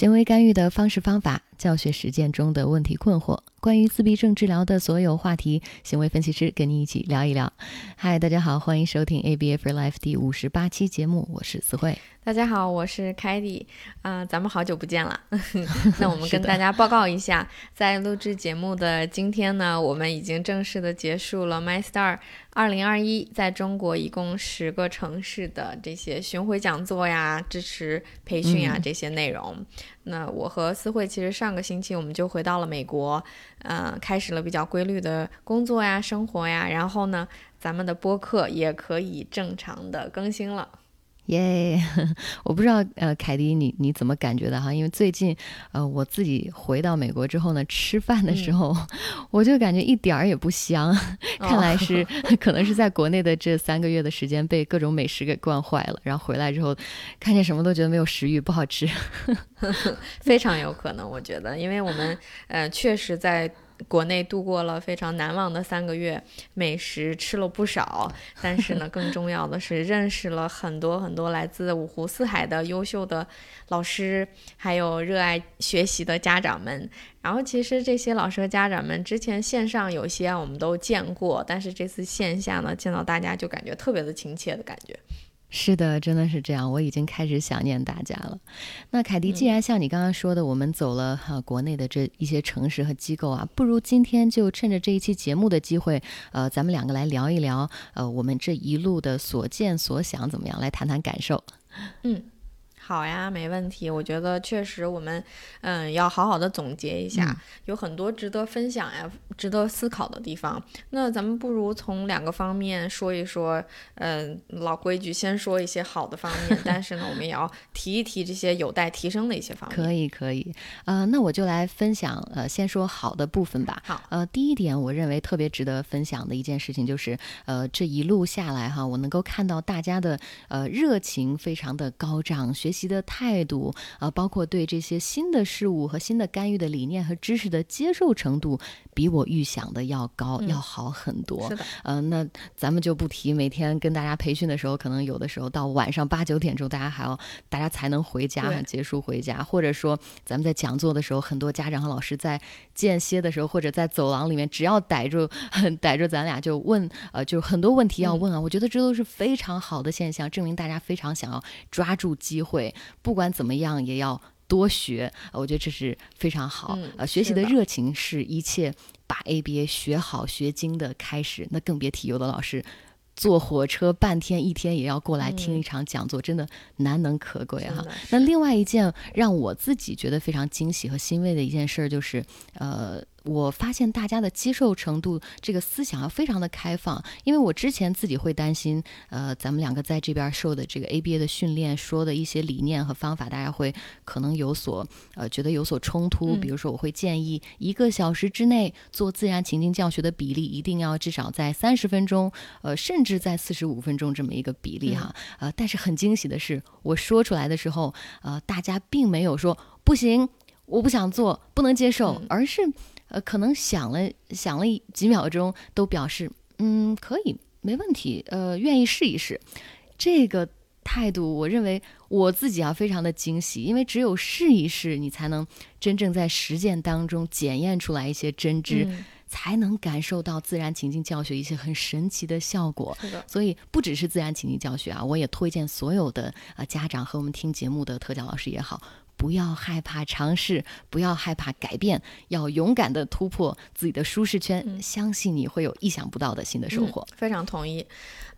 行为干预的方式方法，教学实践中的问题困惑，关于自闭症治疗的所有话题，行为分析师跟你一起聊一聊。嗨，大家好，欢迎收听 ABA for Life 第五十八期节目，我是思慧。大家好，我是凯蒂，啊，咱们好久不见了。那我们跟大家报告一下，在录制节目的今天呢，我们已经正式的结束了 My Star 二零二一在中国一共十个城市的这些巡回讲座呀、支持培训呀这些内容。那我和思慧其实上上个星期我们就回到了美国，嗯，开始了比较规律的工作呀、生活呀，然后呢，咱们的播客也可以正常的更新了。耶，我不知道呃，凯迪你你怎么感觉的哈？因为最近呃，我自己回到美国之后呢，吃饭的时候 我就感觉一点儿也不香，看来是 可能是在国内的这三个月的时间被各种美食给惯坏了，然后回来之后看见什么都觉得没有食欲，不好吃，非常有可能，我觉得，因为我们呃确实在。国内度过了非常难忘的三个月，美食吃了不少，但是呢，更重要的是认识了很多很多来自五湖四海的优秀的老师，还有热爱学习的家长们。然后，其实这些老师和家长们之前线上有些我们都见过，但是这次线下呢，见到大家就感觉特别的亲切的感觉。是的，真的是这样。我已经开始想念大家了。那凯迪，既然像你刚刚说的，我们走了哈国内的这一些城市和机构啊，不如今天就趁着这一期节目的机会，呃，咱们两个来聊一聊，呃，我们这一路的所见所想怎么样？来谈谈感受。嗯。好呀，没问题。我觉得确实，我们嗯要好好的总结一下，有很多值得分享呀、值得思考的地方。那咱们不如从两个方面说一说。嗯，老规矩，先说一些好的方面，但是呢，我们也要 提一提这些有待提升的一些方面。可以，可以。呃，那我就来分享。呃，先说好的部分吧。好。呃，第一点，我认为特别值得分享的一件事情就是，呃，这一路下来哈，我能够看到大家的呃热情非常的高涨，学习。习的态度啊，包括对这些新的事物和新的干预的理念和知识的接受程度，比我预想的要高，要好很多。是的，嗯，那咱们就不提每天跟大家培训的时候，可能有的时候到晚上八九点钟，大家还要大家才能回家结束回家，或者说咱们在讲座的时候，很多家长和老师在间歇的时候，或者在走廊里面，只要逮住 逮住咱俩就问，呃，就很多问题要问啊。我觉得这都是非常好的现象，证明大家非常想要抓住机会。不管怎么样，也要多学。我觉得这是非常好。呃，学习的热情是一切把 ABA 学好学精的开始。那更别提有的老师坐火车半天一天也要过来听一场讲座，真的难能可贵哈。那另外一件让我自己觉得非常惊喜和欣慰的一件事就是，呃。我发现大家的接受程度，这个思想要非常的开放。因为我之前自己会担心，呃，咱们两个在这边受的这个 ABA 的训练，说的一些理念和方法，大家会可能有所呃觉得有所冲突。比如说，我会建议一个小时之内做自然情境教学的比例一定要至少在三十分钟，呃，甚至在四十五分钟这么一个比例哈。呃，但是很惊喜的是，我说出来的时候，呃，大家并没有说不行，我不想做，不能接受，而是。呃，可能想了想了几秒钟，都表示嗯可以，没问题，呃，愿意试一试。这个态度，我认为我自己啊非常的惊喜，因为只有试一试，你才能真正在实践当中检验出来一些真知，才能感受到自然情境教学一些很神奇的效果。所以不只是自然情境教学啊，我也推荐所有的呃家长和我们听节目的特教老师也好。不要害怕尝试，不要害怕改变，要勇敢的突破自己的舒适圈，相信你会有意想不到的新的收获。非常同意。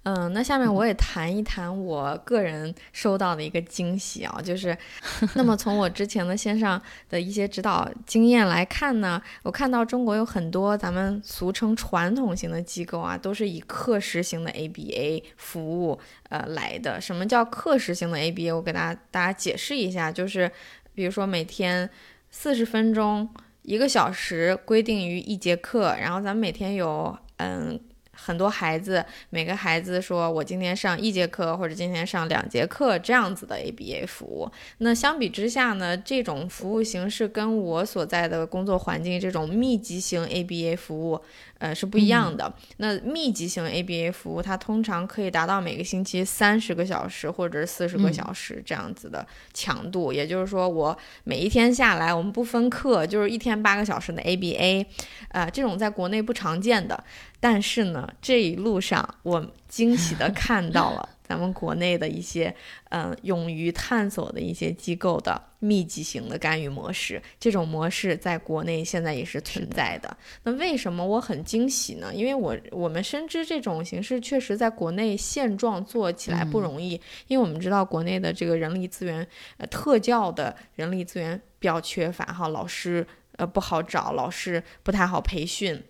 嗯，那下面我也谈一谈我个人收到的一个惊喜啊，就是，那么从我之前的线上的一些指导经验来看呢，我看到中国有很多咱们俗称传统型的机构啊，都是以课时型的 ABA 服务呃来的。什么叫课时型的 ABA？我给大家大家解释一下，就是比如说每天四十分钟，一个小时规定于一节课，然后咱们每天有嗯。很多孩子，每个孩子说我今天上一节课或者今天上两节课这样子的 ABA 服务。那相比之下呢，这种服务形式跟我所在的工作环境这种密集型 ABA 服务。呃，是不一样的。那密集型 ABA 服务，它通常可以达到每个星期三十个小时或者四十个小时这样子的强度。也就是说，我每一天下来，我们不分课，就是一天八个小时的 ABA，呃，这种在国内不常见的。但是呢，这一路上我惊喜的看到了。咱们国内的一些，嗯，勇于探索的一些机构的密集型的干预模式，这种模式在国内现在也是存在的。那为什么我很惊喜呢？因为我我们深知这种形式确实在国内现状做起来不容易，因为我们知道国内的这个人力资源，呃，特教的人力资源比较缺乏哈，老师呃不好找，老师不太好培训。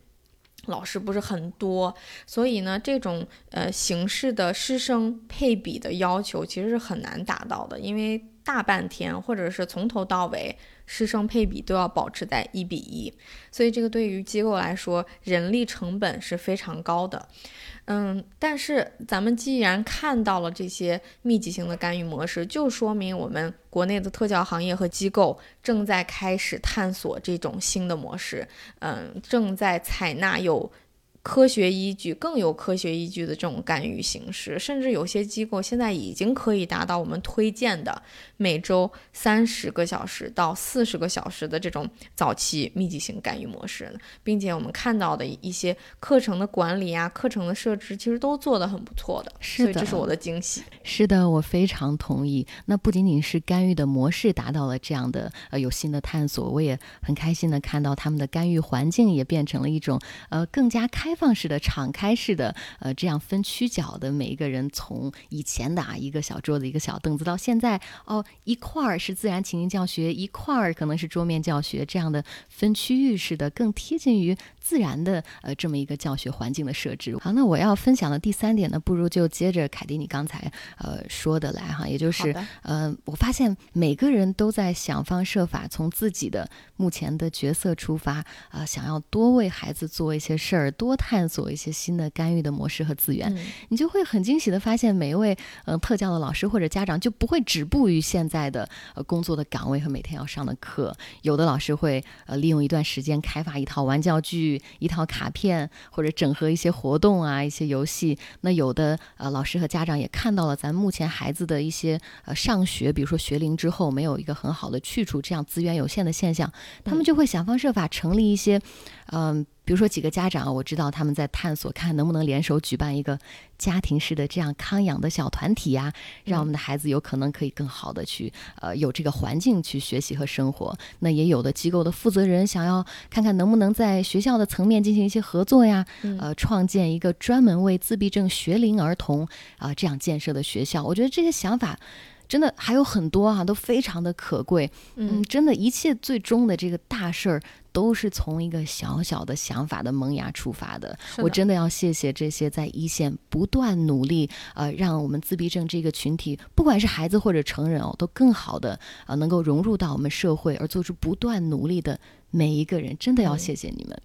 老师不是很多，所以呢，这种呃形式的师生配比的要求其实是很难达到的，因为大半天或者是从头到尾。师生配比都要保持在一比一，所以这个对于机构来说，人力成本是非常高的。嗯，但是咱们既然看到了这些密集型的干预模式，就说明我们国内的特教行业和机构正在开始探索这种新的模式，嗯，正在采纳有。科学依据更有科学依据的这种干预形式，甚至有些机构现在已经可以达到我们推荐的每周三十个小时到四十个小时的这种早期密集型干预模式，并且我们看到的一些课程的管理啊、课程的设置，其实都做得很不错的。是的，这是我的惊喜。是的，我非常同意。那不仅仅是干预的模式达到了这样的呃有新的探索，我也很开心的看到他们的干预环境也变成了一种呃更加开。开放式的、敞开式的，呃，这样分区角的，每一个人从以前的啊一个小桌子、一个小凳子，到现在哦一块儿是自然情境教学，一块儿可能是桌面教学，这样的分区域式的，更贴近于自然的呃这么一个教学环境的设置。好，那我要分享的第三点呢，不如就接着凯蒂你刚才呃说的来哈，也就是呃，我发现每个人都在想方设法从自己的目前的角色出发啊，想要多为孩子做一些事儿，多。探索一些新的干预的模式和资源，你就会很惊喜的发现，每一位嗯特教的老师或者家长就不会止步于现在的呃工作的岗位和每天要上的课。有的老师会呃利用一段时间开发一套玩教具、一套卡片，或者整合一些活动啊、一些游戏。那有的呃老师和家长也看到了咱目前孩子的一些呃上学，比如说学龄之后没有一个很好的去处，这样资源有限的现象，他们就会想方设法成立一些嗯。比如说几个家长，我知道他们在探索，看能不能联手举办一个家庭式的这样康养的小团体呀，让我们的孩子有可能可以更好的去呃有这个环境去学习和生活。那也有的机构的负责人想要看看能不能在学校的层面进行一些合作呀，呃，创建一个专门为自闭症学龄儿童啊这样建设的学校。我觉得这些想法。真的还有很多啊，都非常的可贵。嗯，真的，一切最终的这个大事儿，都是从一个小小的想法的萌芽出发的。我真的要谢谢这些在一线不断努力，呃，让我们自闭症这个群体，不管是孩子或者成人哦，都更好的呃能够融入到我们社会而做出不断努力的每一个人，真的要谢谢你们。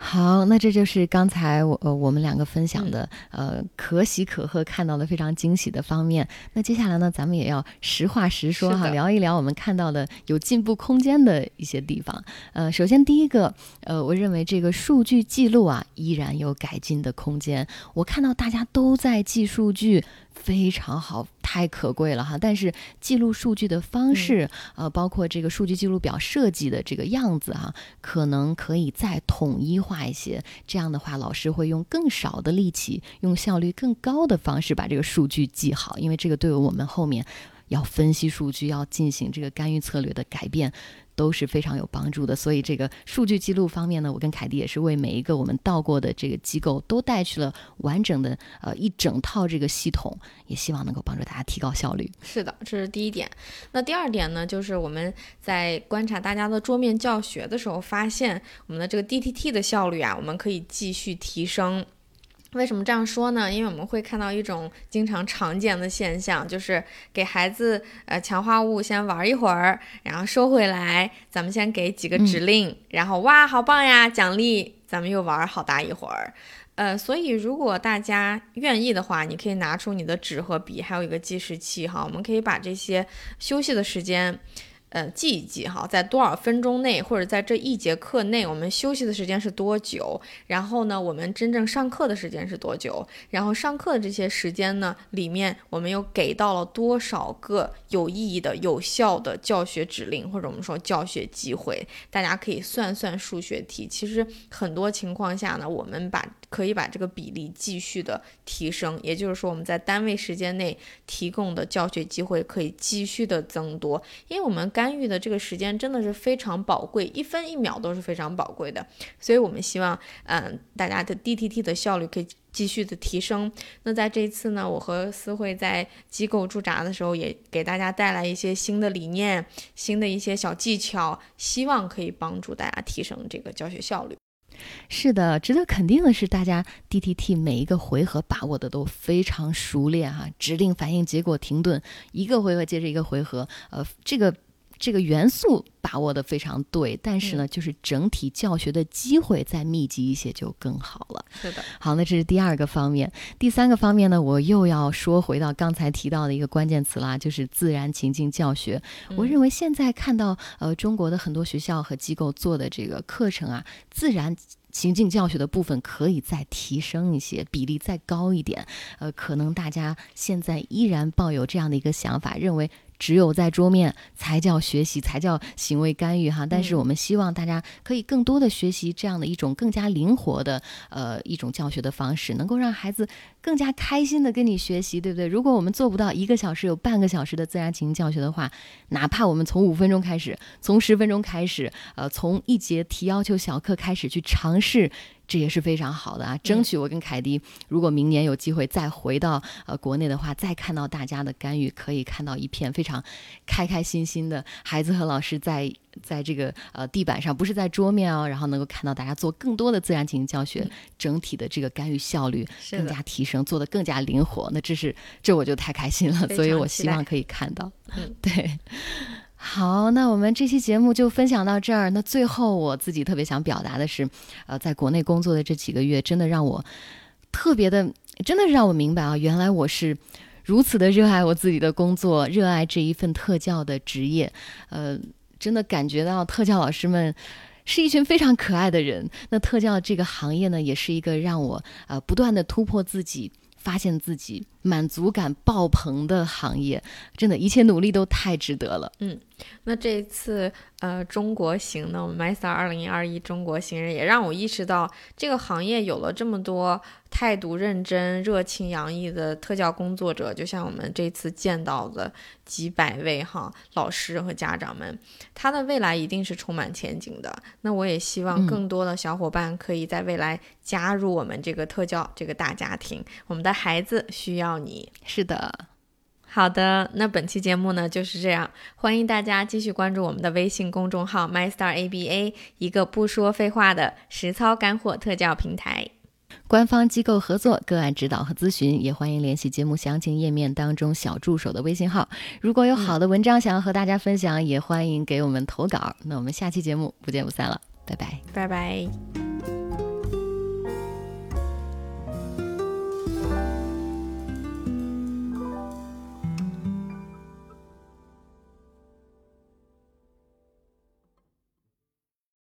好，那这就是刚才我呃我们两个分享的呃可喜可贺看到的非常惊喜的方面。那接下来呢，咱们也要实话实说哈，聊一聊我们看到的有进步空间的一些地方。呃，首先第一个，呃，我认为这个数据记录啊依然有改进的空间。我看到大家都在记数据。非常好，太可贵了哈！但是记录数据的方式，呃，包括这个数据记录表设计的这个样子哈，可能可以再统一化一些。这样的话，老师会用更少的力气，用效率更高的方式把这个数据记好，因为这个对于我们后面要分析数据、要进行这个干预策略的改变。都是非常有帮助的，所以这个数据记录方面呢，我跟凯蒂也是为每一个我们到过的这个机构都带去了完整的呃一整套这个系统，也希望能够帮助大家提高效率。是的，这是第一点。那第二点呢，就是我们在观察大家的桌面教学的时候，发现我们的这个 DTT 的效率啊，我们可以继续提升。为什么这样说呢？因为我们会看到一种经常常见的现象，就是给孩子呃强化物先玩一会儿，然后收回来，咱们先给几个指令，然后哇好棒呀，奖励，咱们又玩好大一会儿。呃，所以如果大家愿意的话，你可以拿出你的纸和笔，还有一个计时器哈，我们可以把这些休息的时间。呃，记一记哈，在多少分钟内，或者在这一节课内，我们休息的时间是多久？然后呢，我们真正上课的时间是多久？然后上课的这些时间呢，里面我们又给到了多少个有意义的、有效的教学指令，或者我们说教学机会？大家可以算算数学题。其实很多情况下呢，我们把可以把这个比例继续的提升，也就是说，我们在单位时间内提供的教学机会可以继续的增多，因为我们。干预的这个时间真的是非常宝贵，一分一秒都是非常宝贵的，所以我们希望，嗯，大家的 DTT 的效率可以继续的提升。那在这一次呢，我和思慧在机构驻扎的时候，也给大家带来一些新的理念、新的一些小技巧，希望可以帮助大家提升这个教学效率。是的，值得肯定的是，大家 DTT 每一个回合把握的都非常熟练哈，指令、反应、结果、停顿，一个回合接着一个回合，呃，这个。这个元素把握的非常对，但是呢，就是整体教学的机会再密集一些就更好了。是的，好，那这是第二个方面。第三个方面呢，我又要说回到刚才提到的一个关键词啦，就是自然情境教学。我认为现在看到呃中国的很多学校和机构做的这个课程啊，自然情境教学的部分可以再提升一些，比例再高一点。呃，可能大家现在依然抱有这样的一个想法，认为。只有在桌面才叫学习，才叫行为干预哈。但是我们希望大家可以更多的学习这样的一种更加灵活的呃一种教学的方式，能够让孩子更加开心的跟你学习，对不对？如果我们做不到一个小时有半个小时的自然情境教学的话，哪怕我们从五分钟开始，从十分钟开始，呃，从一节提要求小课开始去尝试。这也是非常好的啊！争取我跟凯迪，如果明年有机会再回到呃国内的话，再看到大家的干预，可以看到一片非常开开心心的孩子和老师在在这个呃地板上，不是在桌面哦，然后能够看到大家做更多的自然情境教学，整体的这个干预效率更加提升，做得更加灵活。那这是这我就太开心了，所以我希望可以看到。嗯，对。好，那我们这期节目就分享到这儿。那最后，我自己特别想表达的是，呃，在国内工作的这几个月，真的让我特别的，真的让我明白啊，原来我是如此的热爱我自己的工作，热爱这一份特教的职业。呃，真的感觉到特教老师们是一群非常可爱的人。那特教这个行业呢，也是一个让我呃不断的突破自己。发现自己满足感爆棚的行业，真的，一切努力都太值得了。嗯，那这一次呃中国行呢，我们 MyStar 二零二一中国行人也让我意识到，这个行业有了这么多。态度认真、热情洋溢的特教工作者，就像我们这次见到的几百位哈老师和家长们，他的未来一定是充满前景的。那我也希望更多的小伙伴可以在未来加入我们这个特教这个大家庭。我们的孩子需要你。是的，好的。那本期节目呢就是这样，欢迎大家继续关注我们的微信公众号 MyStarABA，一个不说废话的实操干货特教平台。官方机构合作个案指导和咨询，也欢迎联系节目详情页面当中小助手的微信号。如果有好的文章想要和大家分享，也欢迎给我们投稿。那我们下期节目不见不散了，拜拜，拜拜。